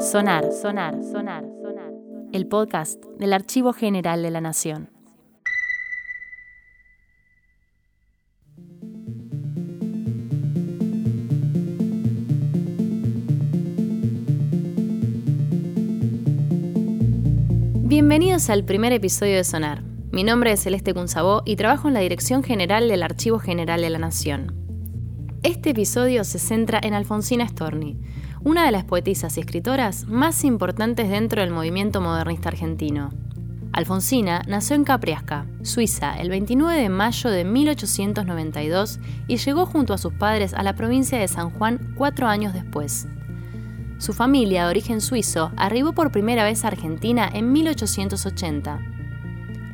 Sonar, sonar, sonar, sonar. El podcast del Archivo General de la Nación. Bienvenidos al primer episodio de Sonar. Mi nombre es Celeste Cunzabó y trabajo en la Dirección General del Archivo General de la Nación. Este episodio se centra en Alfonsina Storni, una de las poetisas y escritoras más importantes dentro del movimiento modernista argentino. Alfonsina nació en Capriasca, Suiza, el 29 de mayo de 1892 y llegó junto a sus padres a la provincia de San Juan cuatro años después. Su familia, de origen suizo, arribó por primera vez a Argentina en 1880.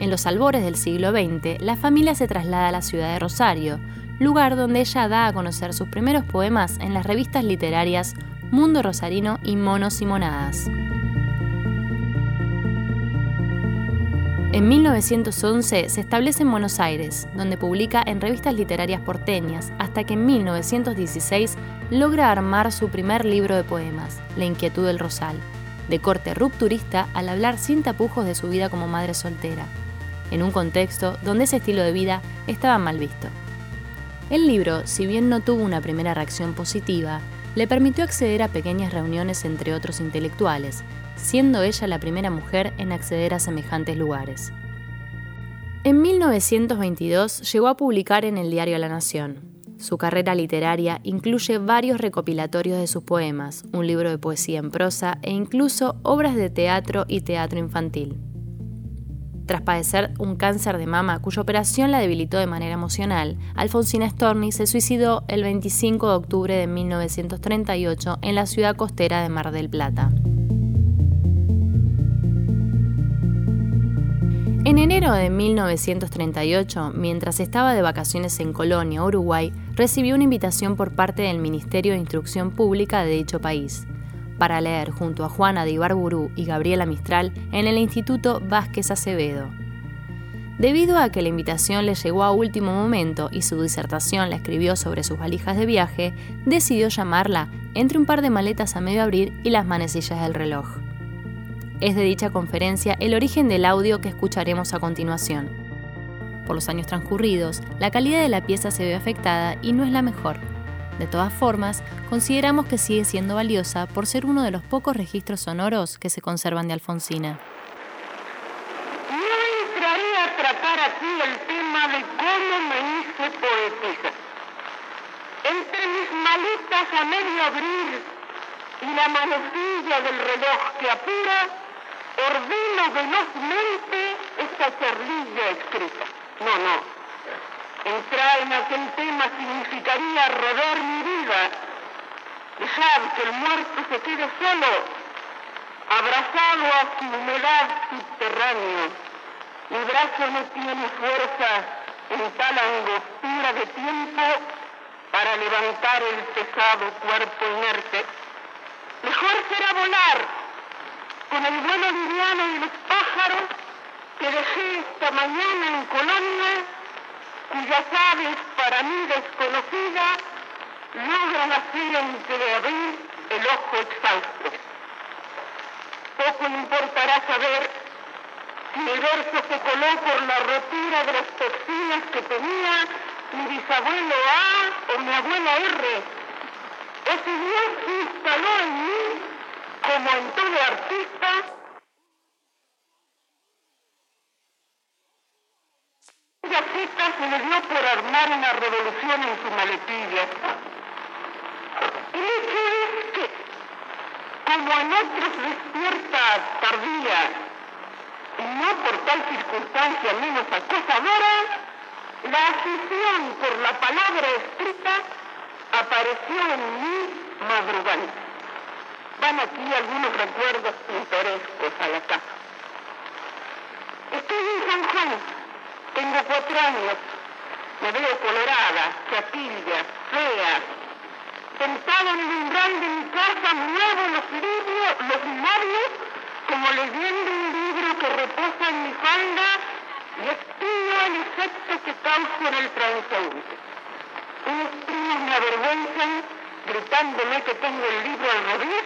En los albores del siglo XX, la familia se traslada a la ciudad de Rosario, lugar donde ella da a conocer sus primeros poemas en las revistas literarias Mundo Rosarino y Monos y Monadas. En 1911 se establece en Buenos Aires, donde publica en revistas literarias porteñas, hasta que en 1916 logra armar su primer libro de poemas, La inquietud del Rosal, de corte rupturista al hablar sin tapujos de su vida como madre soltera, en un contexto donde ese estilo de vida estaba mal visto. El libro, si bien no tuvo una primera reacción positiva, le permitió acceder a pequeñas reuniones entre otros intelectuales, siendo ella la primera mujer en acceder a semejantes lugares. En 1922 llegó a publicar en el diario La Nación. Su carrera literaria incluye varios recopilatorios de sus poemas, un libro de poesía en prosa e incluso obras de teatro y teatro infantil. Tras padecer un cáncer de mama cuya operación la debilitó de manera emocional, Alfonsina Storni se suicidó el 25 de octubre de 1938 en la ciudad costera de Mar del Plata. En enero de 1938, mientras estaba de vacaciones en Colonia, Uruguay, recibió una invitación por parte del Ministerio de Instrucción Pública de dicho país para leer junto a Juana de Ibarburú y Gabriela Mistral en el Instituto Vázquez Acevedo. Debido a que la invitación le llegó a último momento y su disertación la escribió sobre sus valijas de viaje, decidió llamarla entre un par de maletas a medio abrir y las manecillas del reloj. Es de dicha conferencia el origen del audio que escucharemos a continuación. Por los años transcurridos, la calidad de la pieza se ve afectada y no es la mejor, de todas formas, consideramos que sigue siendo valiosa por ser uno de los pocos registros sonoros que se conservan de Alfonsina. No entraré a tratar aquí el tema de cómo me hice poetisa. Entre mis maletas a medio abrir y la manecilla del reloj que apura, ordeno velozmente esta charlilla escrita. No, no, Entrar en aquel tema significaría rodar mi vida, dejar que el muerto se quede solo, abrazado a su humedad subterránea. Mi brazo no tiene fuerza en tal angostura de tiempo para levantar el pesado cuerpo inerte. Mejor será volar con el vuelo liviano de los pájaros que dejé esta mañana en Colonia cuyas aves para mí desconocidas logran hacer entreabrir el ojo exhausto. Poco importará saber si el verso se coló por la rotura de las toxinas que tenía mi bisabuelo A o mi abuela R, si Dios instaló en mí, como en todo artista, se le dio por armar una revolución en su maletilla. El hecho es que, como en otros despierta tardía, y no por tal circunstancia menos acosadora, la afición por la palabra escrita apareció en mí madrugando. Van aquí algunos recuerdos pintorescos a la casa. Estoy en San Juan, tengo cuatro años. Me veo colorada, chapilla, fea. Sentado en el umbral de mi casa, muevo los libros, los labios, como leyendo un libro que reposa en mi falda y espío el efecto que causa en el transeúnte. Unos primos me avergüenzan gritándome que tengo el libro al revés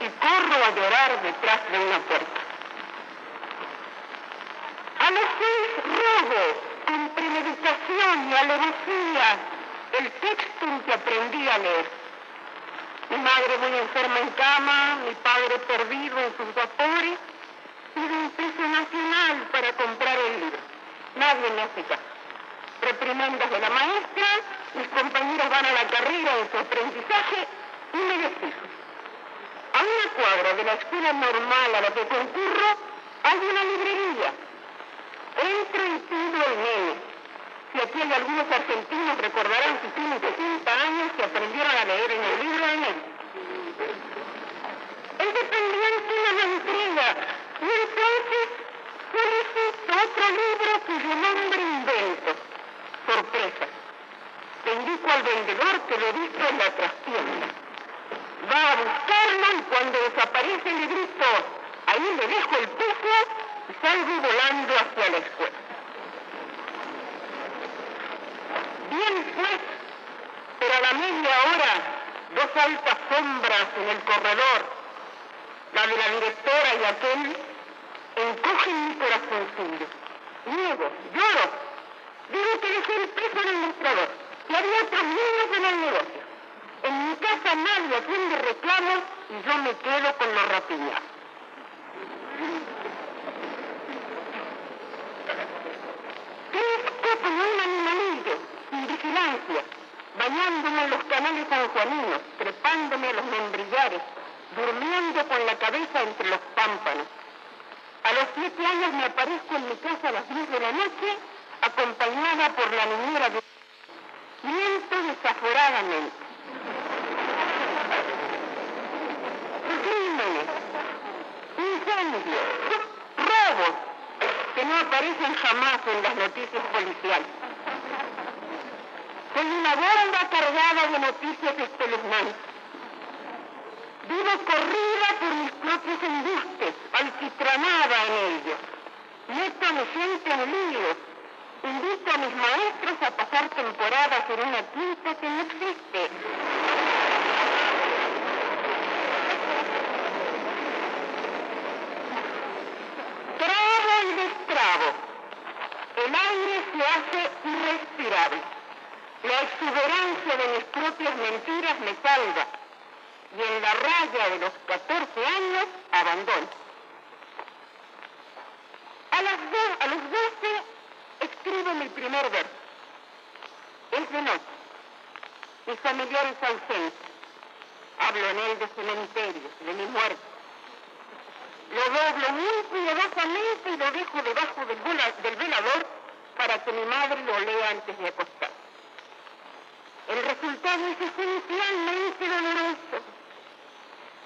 y corro a llorar detrás de una puerta. A los seis con premeditación y alevosía, el texto en que aprendí a leer. Mi madre muy enferma en cama, mi padre perdido en sus vapores, pido un peso nacional para comprar el libro. Nadie me hace caso. Reprimendas de la maestra, mis compañeros van a la carrera en su aprendizaje y me despido. A una cuadra de la escuela normal a la que concurro hay una librería. Entro y pido el nene. Si aquí hay algunos argentinos recordarán que tienen 60 años que aprendieron a leer en el libro de nene. El dependiente me lo entrega y entonces solicito otro libro cuyo nombre invento. Sorpresa. Le indico al vendedor que lo visto en la trastienda va a buscarlo y cuando desaparece le grito, ahí le dejo el peso y salgo volando hacia la escuela. Bien pues, pero a la media hora, dos altas sombras en el corredor, la de la directora y aquel, encogen mi corazoncillo. Niego, lloro. Digo que dejé el peso en el mostrador y había otros niños en el negocio. En mi casa nadie atiende reclamos y yo me quedo con lo rapiñado. Crezco como un animalillo, sin vigilancia, bañándome en los canales sanjuaninos, trepándome a los membrillares, durmiendo con la cabeza entre los pámpanos. A los siete años me aparezco en mi casa a las diez de la noche, acompañada por la niñera de... Miento desaforadamente. Crímenes, incendios, robos que no aparecen jamás en las noticias policiales. Soy una bomba cargada de noticias espeluznantes. Vivo corrida por mis propios embustes, alquitranada en ellos. Meto a mi gente en. Invito a mis maestros a pasar temporadas en una quinta que no existe. Trabo y destrabo. El aire se hace irrespirable. La exuberancia de mis propias mentiras me salva. Y en la raya de los 14 años abandono. A, las do- los 12 escribo mi primer verso. Es de noche. Mis familiares ausentes. Hablo en él de cementerios, de mi muerte. Lo doblo muy cuidadosamente y lo dejo debajo del, del velador para que mi madre lo lea antes de acostar. El resultado es esencialmente doloroso.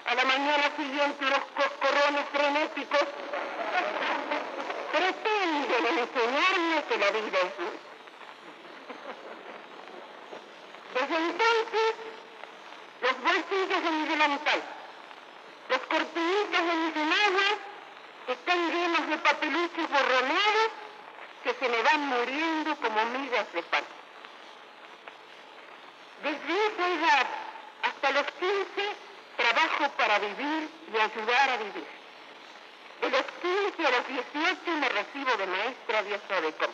A la mañana siguiente los coscorrones frenéticos pretenden enseñarme que la vida es dulce. Desde entonces, los bolsillos de mi delantal, los cortinitos de mis enaguas están llenos de papeluchos borroneados que se me van muriendo como migas de pan. Desde esa edad hasta los 15 trabajo para vivir y ayudar a vivir. De los 15 a los 18 me recibo de maestra Dios sabe cómo.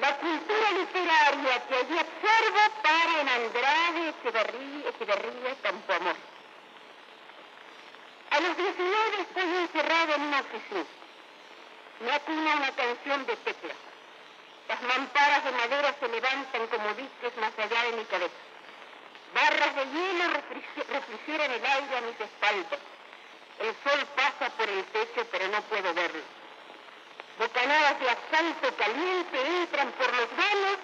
La cultura literaria que allí observo para en Andrade, Echeverría, Echeverría, Campoamor. A los 19 estoy encerrado en una oficina. Me acuna una canción de teclas. Las mamparas de madera se levantan como diques más allá de mi cabeza. Barras de hielo refriger- refrigeran el aire a mis espaldas. El sol pasa por el techo, pero no puedo verlo. Bocanadas de asfalto caliente entran por los vanos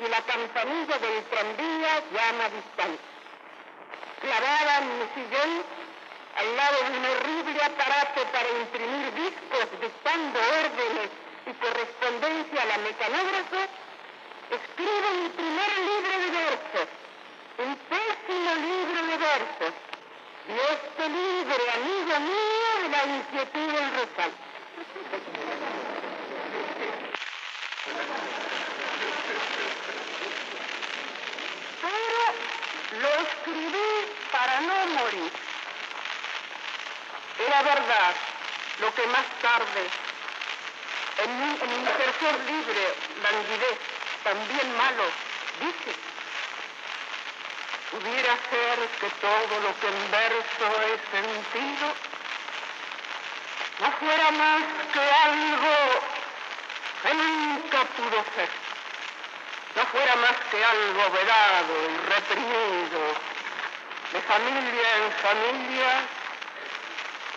y la campanilla del tranvía llama distante. Clavada en mi sillón, al lado de un horrible aparato para imprimir discos dictando órdenes y correspondencia a la mecanógrafa, escribo mi primer libro de versos, un pésimo libro de versos. Dios te libre, amigo mío, de la inquietud del rosal. Pero para no morir. Era verdad lo que más tarde, en mi, en mi tercer libre, languidez, también malo, dice pudiera ser que todo lo que en verso he sentido no fuera más que algo que nunca pudo ser, no fuera más que algo vedado y reprimido, de familia en familia,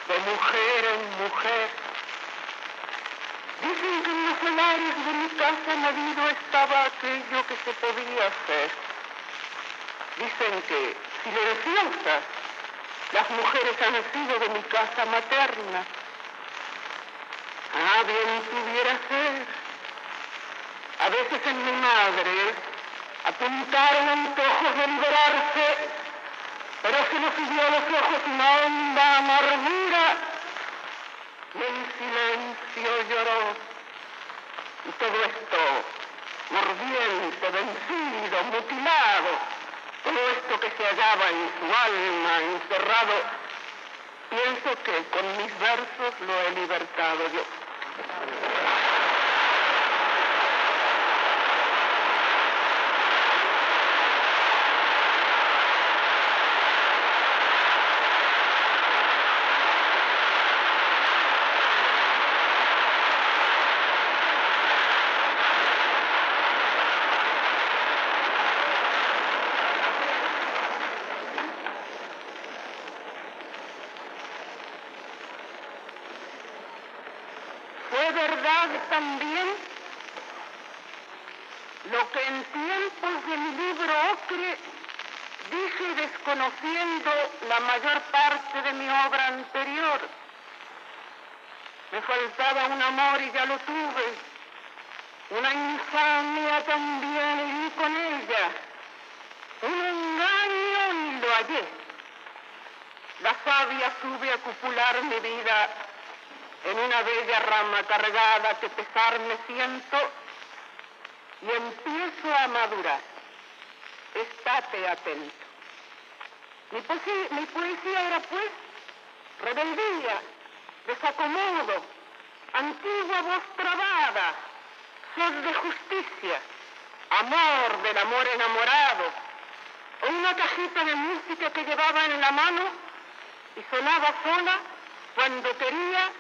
de mujer en mujer. Dicen que en los solares de mi casa marido estaba aquello que se podía hacer Dicen que silenciosas las mujeres han sido de mi casa materna. Ah, bien pudiera ser. A veces en mi madre apuntaron antojos de liberarse, pero se nos a los ojos una honda amargura y en silencio lloró. Y todo esto, mordiente, vencido, mutilado, todo esto que se hallaba en su alma encerrado, pienso que con mis versos lo he libertado yo. También lo que en tiempos de mi libro Ocre dije desconociendo la mayor parte de mi obra anterior. Me faltaba un amor y ya lo tuve. Una infamia también vi con ella. Un engaño y lo hallé. La sabia sube a cupular mi vida en una bella rama cargada que pesar me siento y empiezo a madurar. Estate atento. Mi, poesía era pues rebeldía, desacomodo, antigua voz trabada, sed de justicia, amor del amor enamorado, o una cajita de música que llevaba en la mano y sonaba sola cuando quería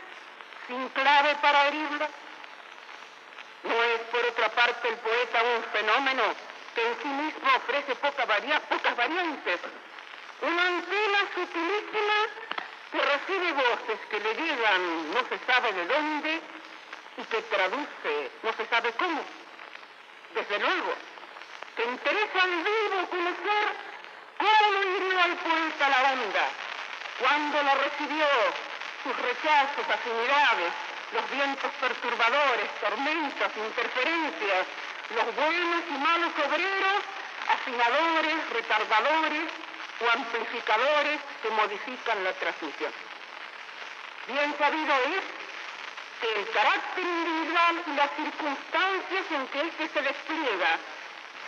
sin clave para herirla? ¿No es por otra parte el poeta un fenómeno que en sí mismo ofrece pocas variantes? Una antena sutilísima que recibe voces que le llegan no se sabe de dónde y que traduce no se sabe cómo. Desde luego, que interesa al vivo conocer cómo lo hirió al poeta la onda, cuando la recibió, sus rechazos, afinidades, los vientos perturbadores, tormentas, interferencias, los buenos y malos obreros, afinadores, retardadores o amplificadores que modifican la transmisión. Bien sabido es que el carácter individual y las circunstancias en que éste se despliega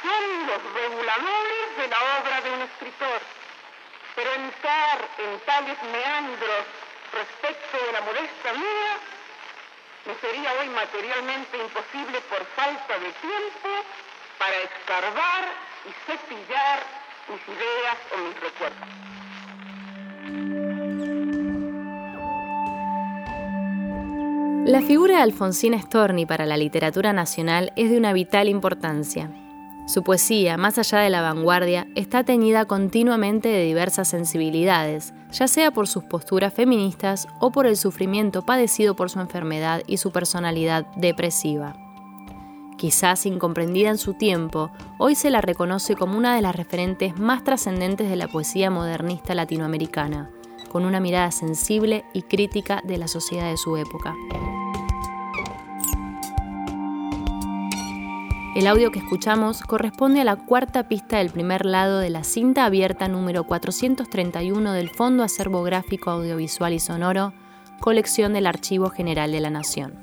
son los reguladores de la obra de un escritor. Pero entrar en tales meandros respecto de la modesta mía, me sería hoy materialmente imposible por falta de tiempo para escarbar y cepillar mis ideas o mis recuerdos. La figura de Alfonsín Storni para la literatura nacional es de una vital importancia. Su poesía, más allá de la vanguardia, está teñida continuamente de diversas sensibilidades, ya sea por sus posturas feministas o por el sufrimiento padecido por su enfermedad y su personalidad depresiva. Quizás incomprendida en su tiempo, hoy se la reconoce como una de las referentes más trascendentes de la poesía modernista latinoamericana, con una mirada sensible y crítica de la sociedad de su época. El audio que escuchamos corresponde a la cuarta pista del primer lado de la cinta abierta número 431 del Fondo Acervo Gráfico Audiovisual y Sonoro, colección del Archivo General de la Nación.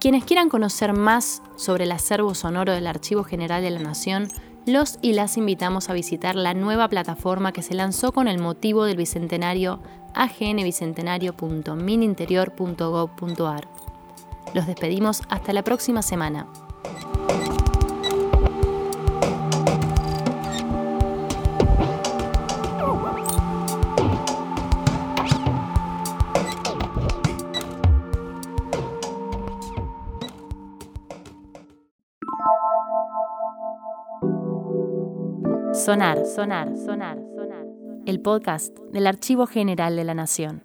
Quienes quieran conocer más sobre el acervo sonoro del Archivo General de la Nación, los y las invitamos a visitar la nueva plataforma que se lanzó con el motivo del Bicentenario agnbicentenario.mininterior.gov.ar. Los despedimos hasta la próxima semana. Sonar, sonar, sonar, sonar. El podcast del Archivo General de la Nación.